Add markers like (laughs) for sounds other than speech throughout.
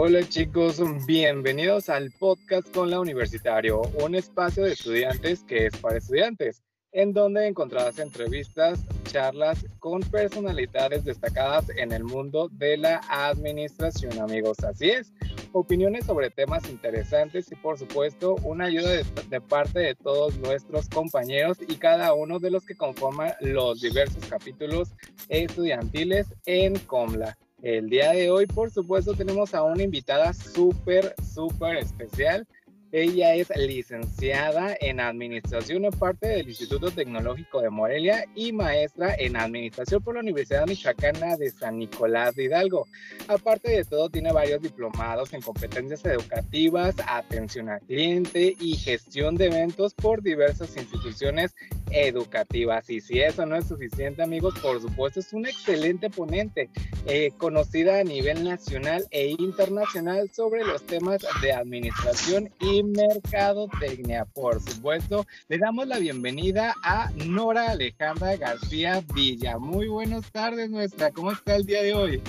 Hola chicos, bienvenidos al podcast con la Universitario, un espacio de estudiantes que es para estudiantes, en donde encontrarás entrevistas, charlas con personalidades destacadas en el mundo de la administración, amigos. Así es, opiniones sobre temas interesantes y por supuesto una ayuda de, parte de todos nuestros compañeros y cada uno de los que conforman los diversos capítulos estudiantiles en Comla. El día de hoy, por supuesto, tenemos a una invitada súper, súper especial. Ella es licenciada en Administración parte del Instituto Tecnológico de Morelia y maestra en Administración por la Universidad Michoacana de San Nicolás de Hidalgo. Aparte de todo, tiene varios diplomados en competencias educativas, atención al cliente y gestión de eventos por diversas instituciones educativas. Y si eso no es suficiente, amigos, por supuesto es una excelente ponente, eh, conocida a nivel nacional e internacional sobre los temas de administración y mercadotecnia. Por supuesto, le damos la bienvenida a Nora Alejandra García Villa. Muy buenas tardes, nuestra. ¿Cómo está el día de hoy?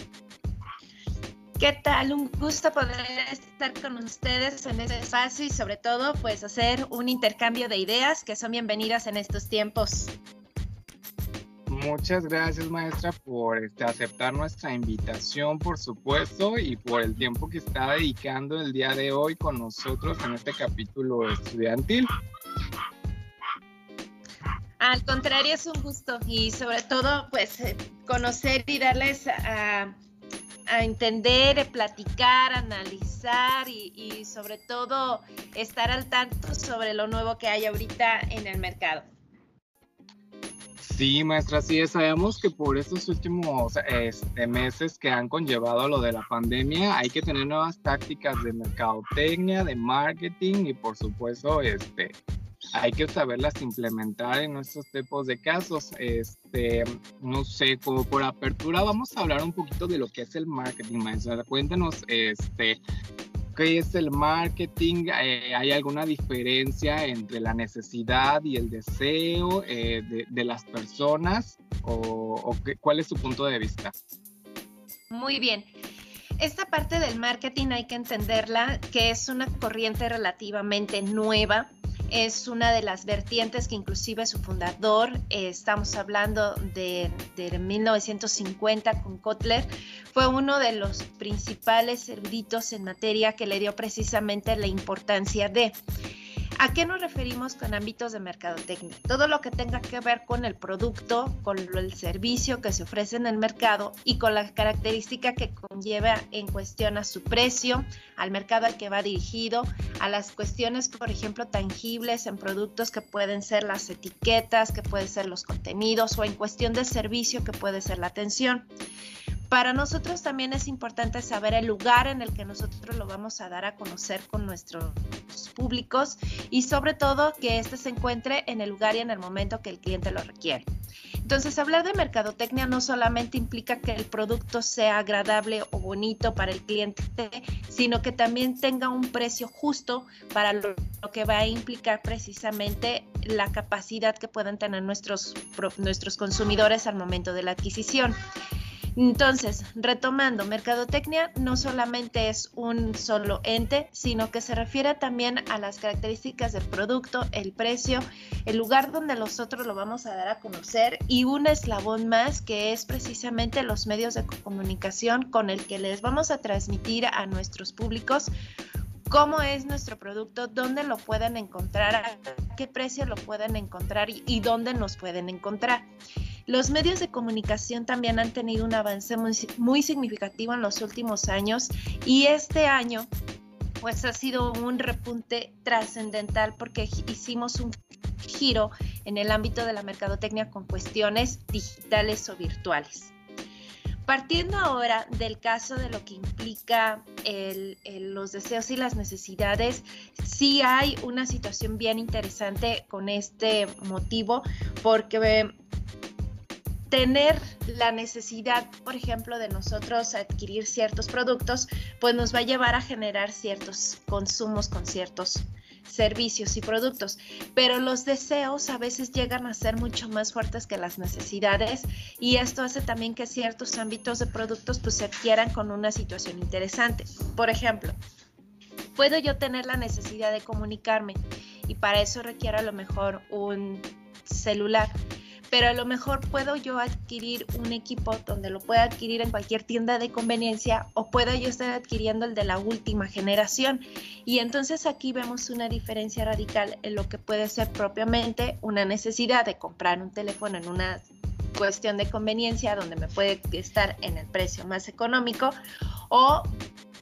¿Qué tal? Un gusto poder estar con ustedes en este espacio y sobre todo pues hacer un intercambio de ideas que son bienvenidas en estos tiempos. Muchas gracias maestra por este, aceptar nuestra invitación, por supuesto, y por el tiempo que está dedicando el día de hoy con nosotros en este capítulo estudiantil. Al contrario, es un gusto y sobre todo pues eh, conocer y darles a a entender, platicar, analizar y, sobre todo estar al tanto sobre lo nuevo que hay ahorita en el mercado. Sí, maestra, sí, sabemos que por estos últimos este, meses que han conllevado lo de la pandemia, hay que tener nuevas tácticas de mercadotecnia, de marketing y por supuesto, este, hay que saberlas implementar en nuestros tipos de casos. Este, no sé, como por apertura, vamos a hablar un poquito de lo que es el marketing, maestra. Cuéntanos, este, ¿qué es el marketing? Eh, ¿Hay alguna diferencia entre la necesidad y el deseo eh, de, las personas? ¿O, cuál es su punto de vista? Muy bien. Esta parte del marketing hay que entenderla que es una corriente relativamente nueva es una de las vertientes que inclusive su fundador, eh, estamos hablando de, de, 1950 con Kotler, fue uno de los principales eruditos en materia que le dio precisamente la importancia de... ¿A qué nos referimos con ámbitos de mercadotecnia? Todo lo que tenga que ver con el producto, con el servicio que se ofrece en el mercado y con la característica que conlleva en cuestión a su precio, al mercado al que va dirigido, a las cuestiones, por ejemplo, tangibles en productos que pueden ser las etiquetas, que pueden ser los contenidos o en cuestión de servicio que puede ser la atención. Para nosotros también es importante saber el lugar en el que nosotros lo vamos a dar a conocer con nuestros públicos y sobre todo que éste se encuentre en el lugar y en el momento que el cliente lo requiere. Entonces, hablar de mercadotecnia no solamente implica que el producto sea agradable o bonito para el cliente, sino que también tenga un precio justo para lo, que va a implicar precisamente la capacidad que puedan tener nuestros, nuestros consumidores al momento de la adquisición. Entonces, retomando, mercadotecnia no solamente es un solo ente, sino que se refiere también a las características del producto, el precio, el lugar donde nosotros lo vamos a dar a conocer y un eslabón más que es precisamente los medios de comunicación con el que les vamos a transmitir a nuestros públicos cómo es nuestro producto, dónde lo pueden encontrar, a qué precio lo pueden encontrar y, dónde nos pueden encontrar. Los medios de comunicación también han tenido un avance muy, significativo en los últimos años y este año pues ha sido un repunte trascendental porque hicimos un giro en el ámbito de la mercadotecnia con cuestiones digitales o virtuales. Partiendo ahora del caso de lo que implica los deseos y las necesidades, sí hay una situación bien interesante con este motivo porque tener la necesidad, por ejemplo, de nosotros adquirir ciertos productos, pues nos va a llevar a generar ciertos consumos con ciertos servicios y productos, pero los deseos a veces llegan a ser mucho más fuertes que las necesidades y esto hace también que ciertos ámbitos de productos pues se adquieran con una situación interesante. Por ejemplo, puedo yo tener la necesidad de comunicarme y para eso requiero a lo mejor un celular pero a lo mejor puedo yo adquirir un equipo donde lo pueda adquirir en cualquier tienda de conveniencia o pueda yo estar adquiriendo el de la última generación. Y entonces aquí vemos una diferencia radical en lo que puede ser propiamente una necesidad de comprar un teléfono en una cuestión de conveniencia donde me puede estar en el precio más económico o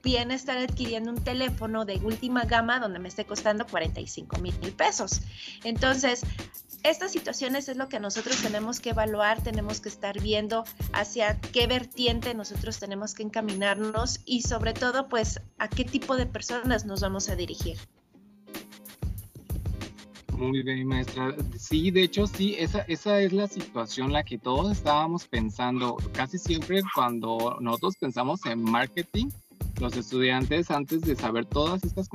bien estar adquiriendo un teléfono de última gama donde me esté costando 45 mil pesos. Entonces, estas situaciones es lo que nosotros tenemos que evaluar, tenemos que estar viendo hacia qué vertiente nosotros tenemos que encaminarnos y sobre todo pues a qué tipo de personas nos vamos a dirigir. Muy bien, maestra. Sí, de hecho, sí, esa, esa es la situación la que todos estábamos pensando. Casi siempre cuando nosotros pensamos en marketing, los estudiantes, antes de saber todas estas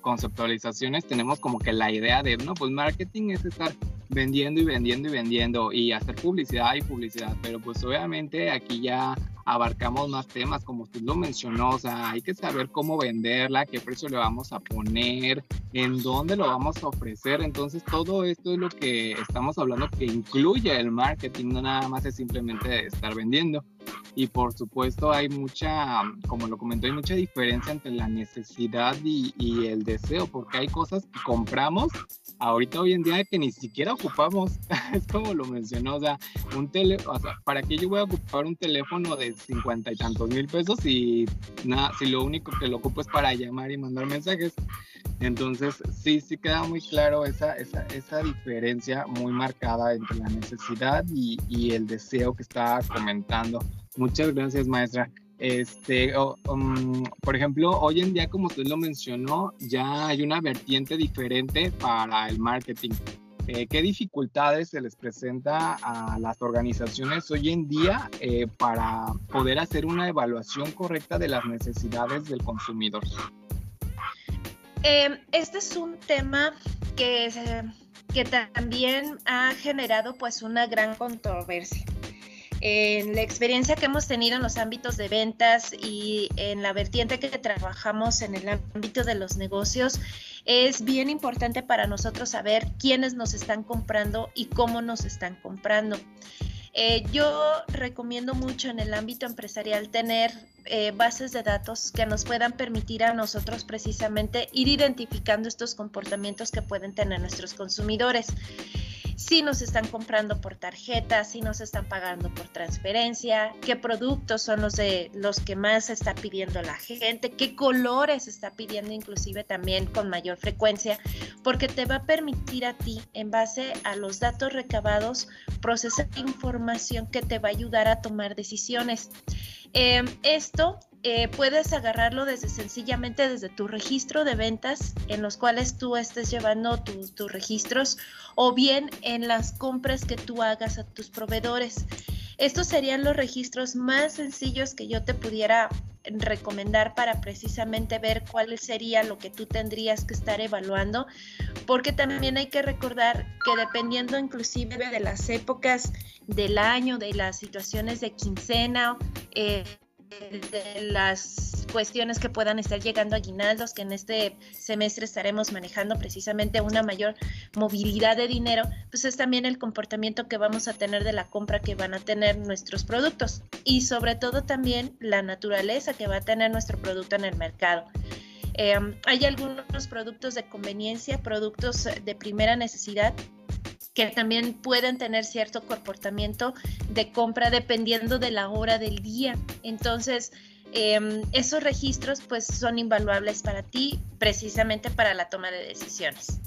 conceptualizaciones, tenemos como que la idea de, no, pues marketing es estar vendiendo y vendiendo y vendiendo y hacer publicidad y publicidad, pero pues obviamente aquí ya abarcamos más temas, como usted lo mencionó, o sea, hay que saber cómo venderla, qué precio le vamos a poner, en dónde lo vamos a ofrecer, entonces todo esto es lo que estamos hablando que incluye el marketing, no nada más es simplemente estar vendiendo. Y por supuesto hay mucha, como lo comentó, hay mucha diferencia entre la necesidad y, y el deseo, porque hay cosas que compramos ahorita hoy en día que ni siquiera ocupamos, (laughs) es como lo mencionó, o sea, un tele, ¿para qué yo voy a ocupar un teléfono de cincuenta y tantos mil pesos si nada, si lo único que lo ocupo es para llamar y mandar mensajes? Entonces, sí, sí queda muy claro esa, esa, esa diferencia muy marcada entre la necesidad y, y el deseo que estaba comentando. Muchas gracias, maestra. Este, um, por ejemplo, hoy en día, como usted lo mencionó, ya hay una vertiente diferente para el marketing. Eh, ¿Qué dificultades se les presenta a las organizaciones hoy en día eh, para poder hacer una evaluación correcta de las necesidades del consumidor? Em, este es un tema que, que también ha generado pues una gran controversia en la experiencia que hemos tenido en los ámbitos de ventas y en la vertiente que trabajamos en el ámbito de los negocios, es bien importante para nosotros saber quiénes nos están comprando y cómo nos están comprando. Eh, yo recomiendo mucho en el ámbito empresarial tener eh, bases de datos que nos puedan permitir a nosotros precisamente ir identificando estos comportamientos que pueden tener nuestros consumidores si nos están comprando por tarjeta, si nos están pagando por transferencia, qué productos son los de los que más está pidiendo la gente, qué colores está pidiendo inclusive también con mayor frecuencia, porque te va a permitir a ti en base a los datos recabados procesar información que te va a ayudar a tomar decisiones. Em, esto eh, puedes agarrarlo desde sencillamente desde tu registro de ventas en los cuales tú estés llevando tus registros o bien en las compras que tú hagas a tus proveedores. Estos serían los registros más sencillos que yo te pudiera recomendar para precisamente ver cuál sería lo que tú tendrías que estar evaluando, porque también hay que recordar que dependiendo inclusive de las épocas del año, de las situaciones de quincena, eh, de las cuestiones que puedan estar llegando a aguinaldos, que en este semestre estaremos manejando precisamente una mayor movilidad de dinero, pues es también el comportamiento que vamos a tener de la compra que van a tener nuestros productos y sobre todo también la naturaleza que va a tener nuestro producto en el mercado. Em, hay algunos productos de conveniencia, productos de primera necesidad que también pueden tener cierto comportamiento de compra dependiendo de la hora del día. Entonces, em, esos registros pues son invaluables para ti precisamente para la toma de decisiones.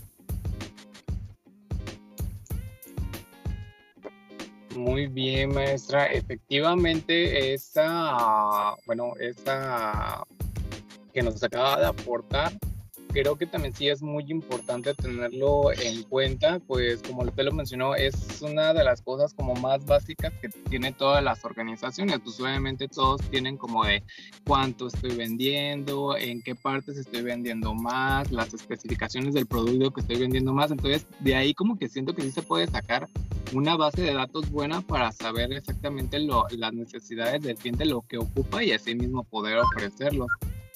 Muy bien, maestra. Efectivamente, esa, bueno, esa que nos acaba de aportar creo que también sí es muy importante tenerlo en cuenta, pues como usted lo mencionó, es una de las cosas como más básicas que tienen todas las organizaciones, pues obviamente todos tienen como de cuánto estoy vendiendo, en qué partes estoy vendiendo más, las especificaciones del producto que estoy vendiendo más, entonces de ahí como que siento que sí se puede sacar una base de datos buena para saber exactamente lo, las necesidades del cliente, lo que ocupa y así mismo poder ofrecerlo.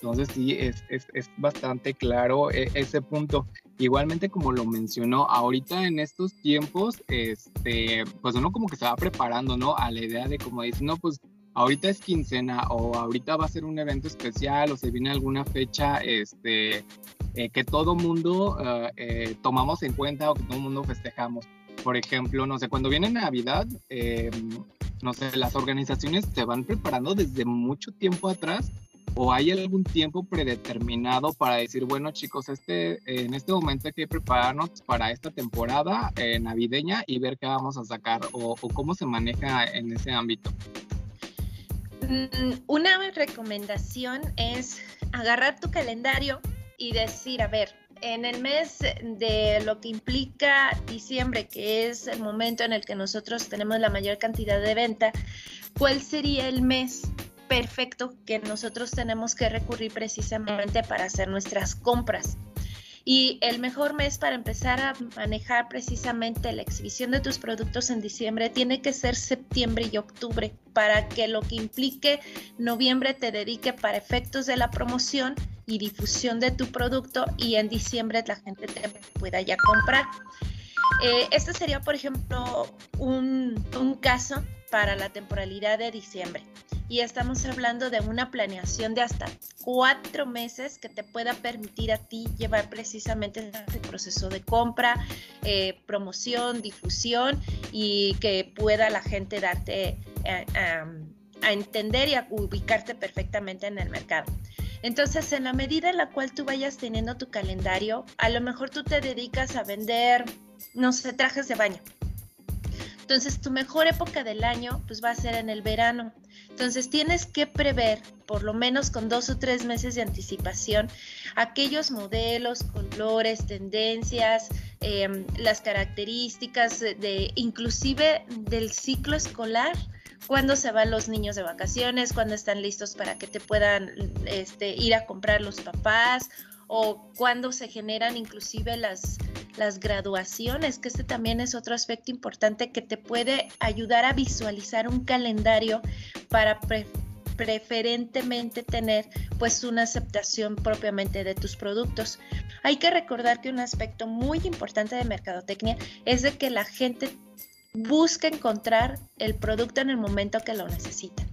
Entonces sí, es, es, es bastante claro e, ese punto. Igualmente como lo mencionó, ahorita en estos tiempos, este, pues uno como que se va preparando, ¿no? A la idea de como dice, no, pues ahorita es quincena o ahorita va a ser un evento especial o se viene alguna fecha este, eh, que todo mundo eh, eh, tomamos en cuenta o que todo mundo festejamos. Por ejemplo, no sé, cuando viene Navidad, em, no sé, las organizaciones se van preparando desde mucho tiempo atrás o hay algún tiempo predeterminado para decir, bueno chicos, este, en este momento hay que prepararnos para esta temporada eh, navideña y ver qué vamos a sacar o, cómo se maneja en ese ámbito? Mm, una recomendación es agarrar tu calendario y decir, a ver, en el mes de lo que implica diciembre, que es el momento en el que nosotros tenemos la mayor cantidad de venta, ¿cuál sería el mes perfecto que nosotros tenemos que recurrir precisamente para hacer nuestras compras. Y el mejor mes para empezar a manejar precisamente la exhibición de tus productos en diciembre tiene que ser septiembre y octubre, para que lo que implique noviembre te dedique para efectos de la promoción y difusión de tu producto y en diciembre la gente te pueda ya comprar. Eh, este sería, por ejemplo, un, un caso para la temporalidad de diciembre y estamos hablando de una planeación de hasta cuatro meses que te pueda permitir a ti llevar precisamente este proceso de compra, eh, promoción, difusión y que pueda la gente darte eh, a entender y a ubicarte perfectamente en el mercado. Entonces, en la medida en la cual tú vayas teniendo tu calendario, a lo mejor tú te dedicas a vender, no sé, trajes de baño. Entonces, tu mejor época del año pues va a ser en el verano. Entonces tienes que prever, por lo menos con dos o tres meses de anticipación, aquellos modelos, colores, tendencias, em, las características de, inclusive del ciclo escolar cuándo se van los niños de vacaciones, cuándo están listos para que te puedan este, ir a comprar los papás o cuándo se generan inclusive las, las graduaciones, que este también es otro aspecto importante que te puede ayudar a visualizar un calendario para preferentemente tener pues una aceptación propiamente de tus productos. Hay que recordar que un aspecto muy importante de mercadotecnia es de que la gente busca encontrar el producto en el momento que lo necesita.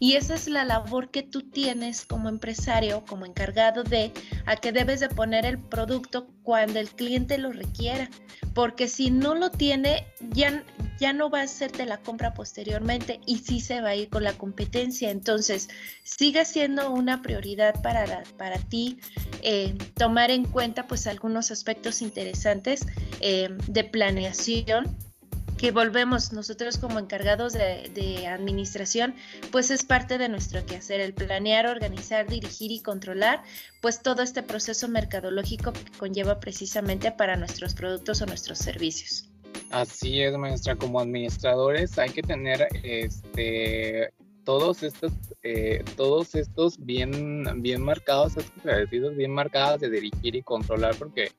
Y esa es la labor que tú tienes como empresario, como encargado de, a que debes de poner el producto cuando el cliente lo requiera. Porque si no lo tiene, ya, ya no va a hacerte la compra posteriormente y sí se va a ir con la competencia. Entonces, sigue siendo una prioridad para, para ti eh, tomar en cuenta pues algunos aspectos interesantes eh, de planeación que volvemos nosotros como encargados de, administración, pues es parte de nuestro quehacer, el planear, organizar, dirigir y controlar, pues todo este proceso mercadológico que conlleva precisamente para nuestros productos o nuestros servicios. Así es, maestra, como administradores hay que tener este todos estos, eh, todos estos bien, bien marcados, estos bien marcadas de dirigir y controlar, porque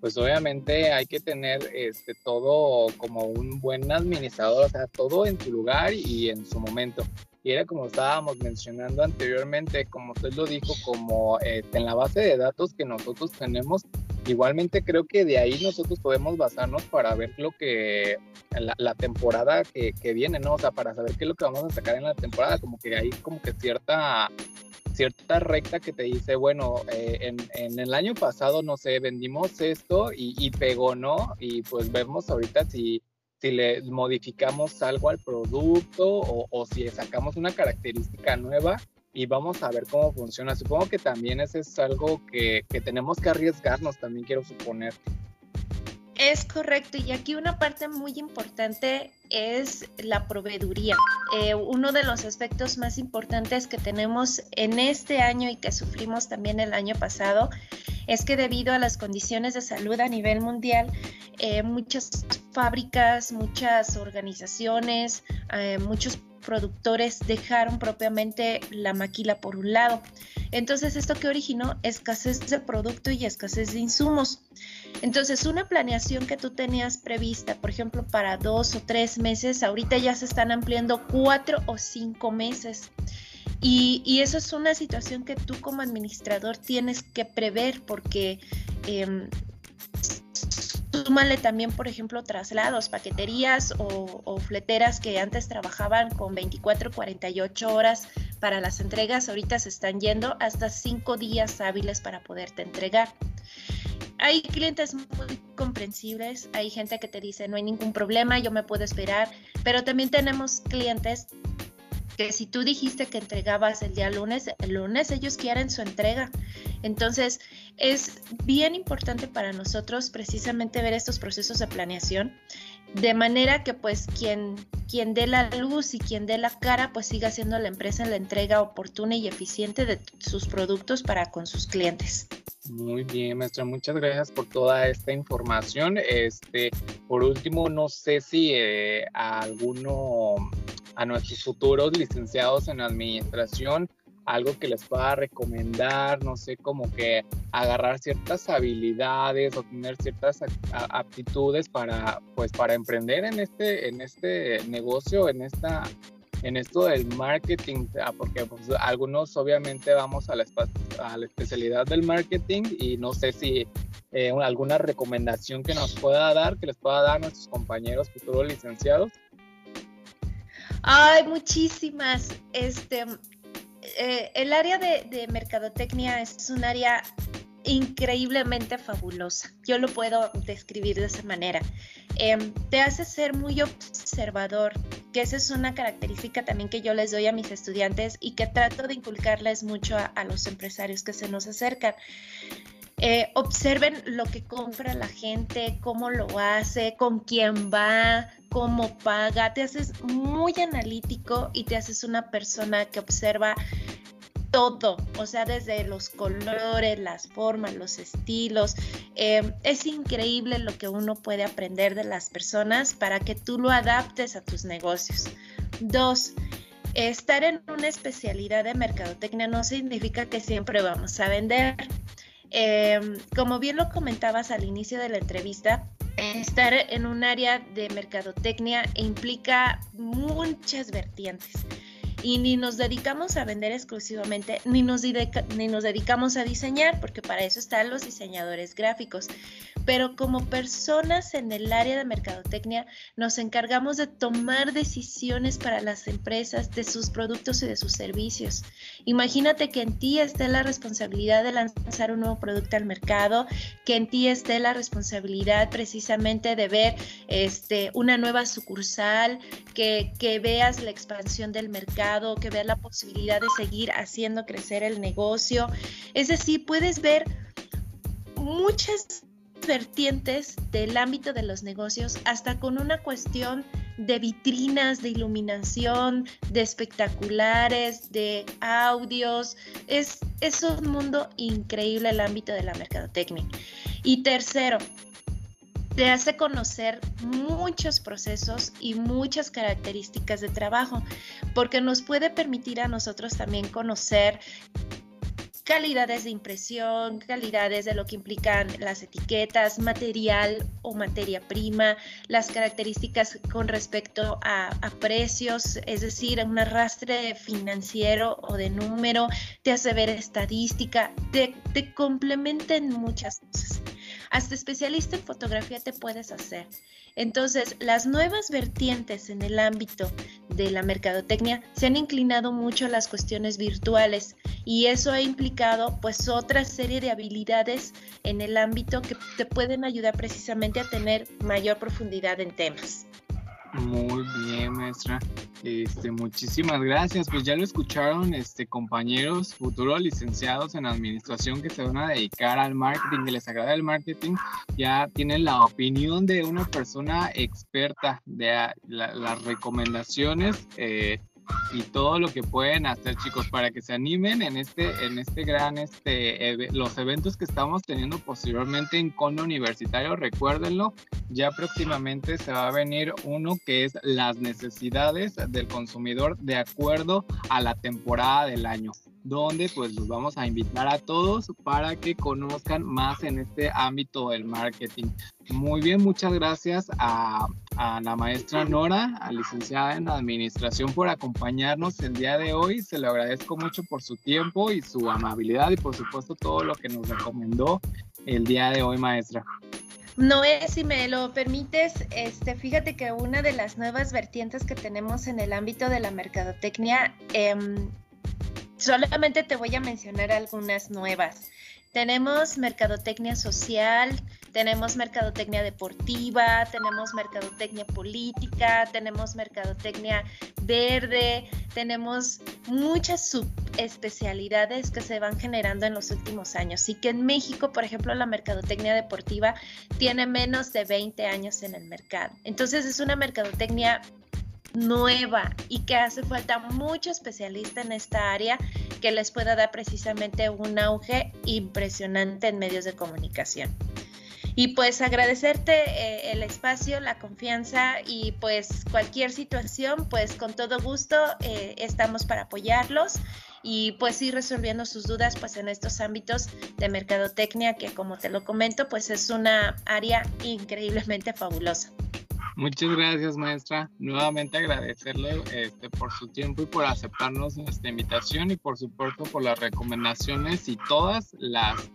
pues obviamente hay que tener este, todo como un buen administrador, o sea, todo en su lugar y en su momento. Y era como estábamos mencionando anteriormente, como usted lo dijo, como este, en la base de datos que nosotros tenemos, igualmente creo que de ahí nosotros podemos basarnos para ver lo que, la, temporada que, viene, ¿no? O sea, para saber qué es lo que vamos a sacar en la temporada, como que hay como que cierta cierta recta que te dice, bueno, eh, en, en, el año pasado, no sé, vendimos esto y, y, pegó, ¿no? Y pues vemos ahorita si, si le modificamos algo al producto o, o si sacamos una característica nueva y vamos a ver cómo funciona. Supongo que también ese es algo que, que tenemos que arriesgarnos, también quiero suponer. Es correcto, y aquí una parte muy importante es la proveeduría. Eh, uno de los aspectos más importantes que tenemos en este año y que sufrimos también el año pasado es que debido a las condiciones de salud a nivel mundial, eh, muchas fábricas, muchas organizaciones, eh, muchos productores dejaron propiamente la maquila por un lado. Entonces, esto que originó escasez de producto y escasez de insumos. Entonces, una planeación que tú tenías prevista, por ejemplo, para dos o tres meses, ahorita ya se están ampliando cuatro o cinco meses. Y, eso es una situación que tú como administrador tienes que prever porque eh, súmale también, por ejemplo, traslados, paqueterías o, o, fleteras que antes trabajaban con 24, 48 horas para las entregas, ahorita se están yendo hasta cinco días hábiles para poderte entregar. Hay clientes muy comprensibles, hay gente que te dice no hay ningún problema, yo me puedo esperar, pero también tenemos clientes que si tú dijiste que entregabas el día lunes, el lunes ellos quieren su entrega. Entonces, es bien importante para nosotros precisamente ver estos procesos de planeación, de manera que pues quien, quien dé la luz y quien dé la cara, pues siga siendo la empresa en la entrega oportuna y eficiente de sus productos para con sus clientes. Muy bien, maestra, muchas gracias por toda esta información. Este, por último, no sé si eh, alguno a nuestros futuros licenciados en administración algo que les pueda recomendar, no sé, como que agarrar ciertas habilidades o tener ciertas aptitudes para, pues, para emprender en este, en este negocio, en esta, en esto del marketing, ah, porque pues, algunos obviamente vamos a la, especialidad del marketing y no sé si eh, alguna recomendación que nos pueda dar, que les pueda dar a nuestros compañeros futuros licenciados. Ay, muchísimas. Este, eh, el área de, mercadotecnia es un área increíblemente fabulosa. Yo lo puedo describir de esa manera. Em, te hace ser muy observador, que esa es una característica también que yo les doy a mis estudiantes y que trato de inculcarles mucho a los empresarios que se nos acercan. Eh, observen lo que compra la gente, cómo lo hace, con quién va, cómo paga. Te haces muy analítico y te haces una persona que observa todo, o sea, desde los colores, las formas, los estilos. Eh, es increíble lo que uno puede aprender de las personas para que tú lo adaptes a tus negocios. Dos, estar en una especialidad de mercadotecnia no significa que siempre vamos a vender. Em, como bien lo comentabas al inicio de la entrevista, estar en un área de mercadotecnia implica muchas vertientes y ni nos dedicamos a vender exclusivamente, ni nos, ni nos dedicamos a diseñar, porque para eso están los diseñadores gráficos. Pero como personas en el área de mercadotecnia nos encargamos de tomar decisiones para las empresas de sus productos y de sus servicios. Imagínate que en ti esté la responsabilidad de lanzar un nuevo producto al mercado, que en ti esté la responsabilidad precisamente de ver este, una nueva sucursal, que, que veas la expansión del mercado que veas la posibilidad de seguir haciendo crecer el negocio. Es decir, puedes ver muchas vertientes del ámbito de los negocios, hasta con una cuestión de vitrinas, de iluminación, de espectaculares, de audios. Es, es un mundo increíble el ámbito de la mercadotecnia. Y tercero, te hace conocer muchos procesos y muchas características de trabajo, porque nos puede permitir a nosotros también conocer calidades de impresión, calidades de lo que implican las etiquetas, material o materia prima, las características con respecto a, precios, es decir, un arrastre financiero o de número, te hace ver estadística, te, te complementa en muchas cosas. Hasta especialista en fotografía te puedes hacer. Entonces, las nuevas vertientes en el ámbito de la mercadotecnia se han inclinado mucho a las cuestiones virtuales y eso ha implicado pues otra serie de habilidades en el ámbito que te pueden ayudar precisamente a tener mayor profundidad en temas. Muy bien, maestra. Este, muchísimas gracias. Pues ya lo escucharon, este, compañeros futuros licenciados en administración que se van a dedicar al marketing, que les agrada el marketing, ya tienen la opinión de una persona experta de las recomendaciones. Eh, y todo lo que pueden hacer, chicos, para que se animen en este, en este gran, este, los eventos que estamos teniendo posteriormente en Cono Universitario. Recuérdenlo, ya próximamente se va a venir uno que es las necesidades del consumidor de acuerdo a la temporada del año donde pues los vamos a invitar a todos para que conozcan más en este ámbito del marketing. Muy bien, muchas gracias a, a la maestra Nora, a licenciada en administración por acompañarnos el día de hoy. Se le agradezco mucho por su tiempo y su amabilidad y por supuesto todo lo que nos recomendó el día de hoy, maestra. Noé, si me lo permites, este, fíjate que una de las nuevas vertientes que tenemos en el ámbito de la mercadotecnia em, solamente te voy a mencionar algunas nuevas. Tenemos mercadotecnia social, tenemos mercadotecnia deportiva, tenemos mercadotecnia política, tenemos mercadotecnia verde, tenemos muchas subespecialidades que se van generando en los últimos años. Y que en México, por ejemplo, la mercadotecnia deportiva tiene menos de 20 años en el mercado. Entonces es una mercadotecnia nueva y que hace falta mucho especialista en esta área que les pueda dar precisamente un auge impresionante en medios de comunicación. Y pues agradecerte eh, el espacio, la confianza y pues cualquier situación, pues con todo gusto eh, estamos para apoyarlos y pues ir resolviendo sus dudas pues en estos ámbitos de mercadotecnia que como te lo comento pues es una área increíblemente fabulosa. Muchas gracias, maestra. Nuevamente agradecerle este, por su tiempo y por aceptarnos nuestra invitación y por supuesto por las recomendaciones y todas las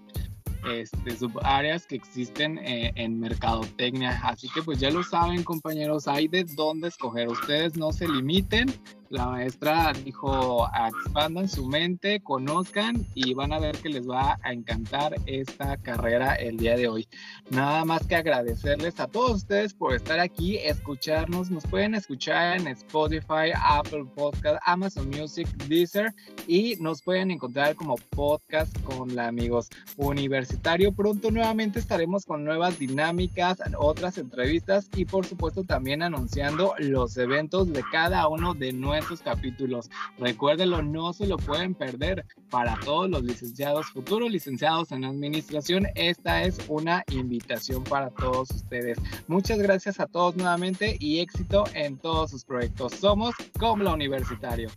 este, subáreas que existen eh, en mercadotecnia. Así que pues ya lo saben compañeros, hay de dónde escoger. Ustedes no se limiten, la maestra dijo, expandan su mente, conozcan y van a ver que les va a encantar esta carrera el día de hoy. Nada más que agradecerles a todos ustedes por estar aquí, escucharnos. Nos pueden escuchar en Spotify, Apple Podcast, Amazon Music, Deezer y nos pueden encontrar como podcast con la amigos universitario. Pronto nuevamente estaremos con nuevas dinámicas, otras entrevistas y por supuesto también anunciando los eventos de cada uno de nuestros estos capítulos. Recuérdenlo, no se lo pueden perder. Para todos los licenciados, futuros licenciados en administración, esta es una invitación para todos ustedes. Muchas gracias a todos nuevamente y éxito en todos sus proyectos. Somos como la Universitario.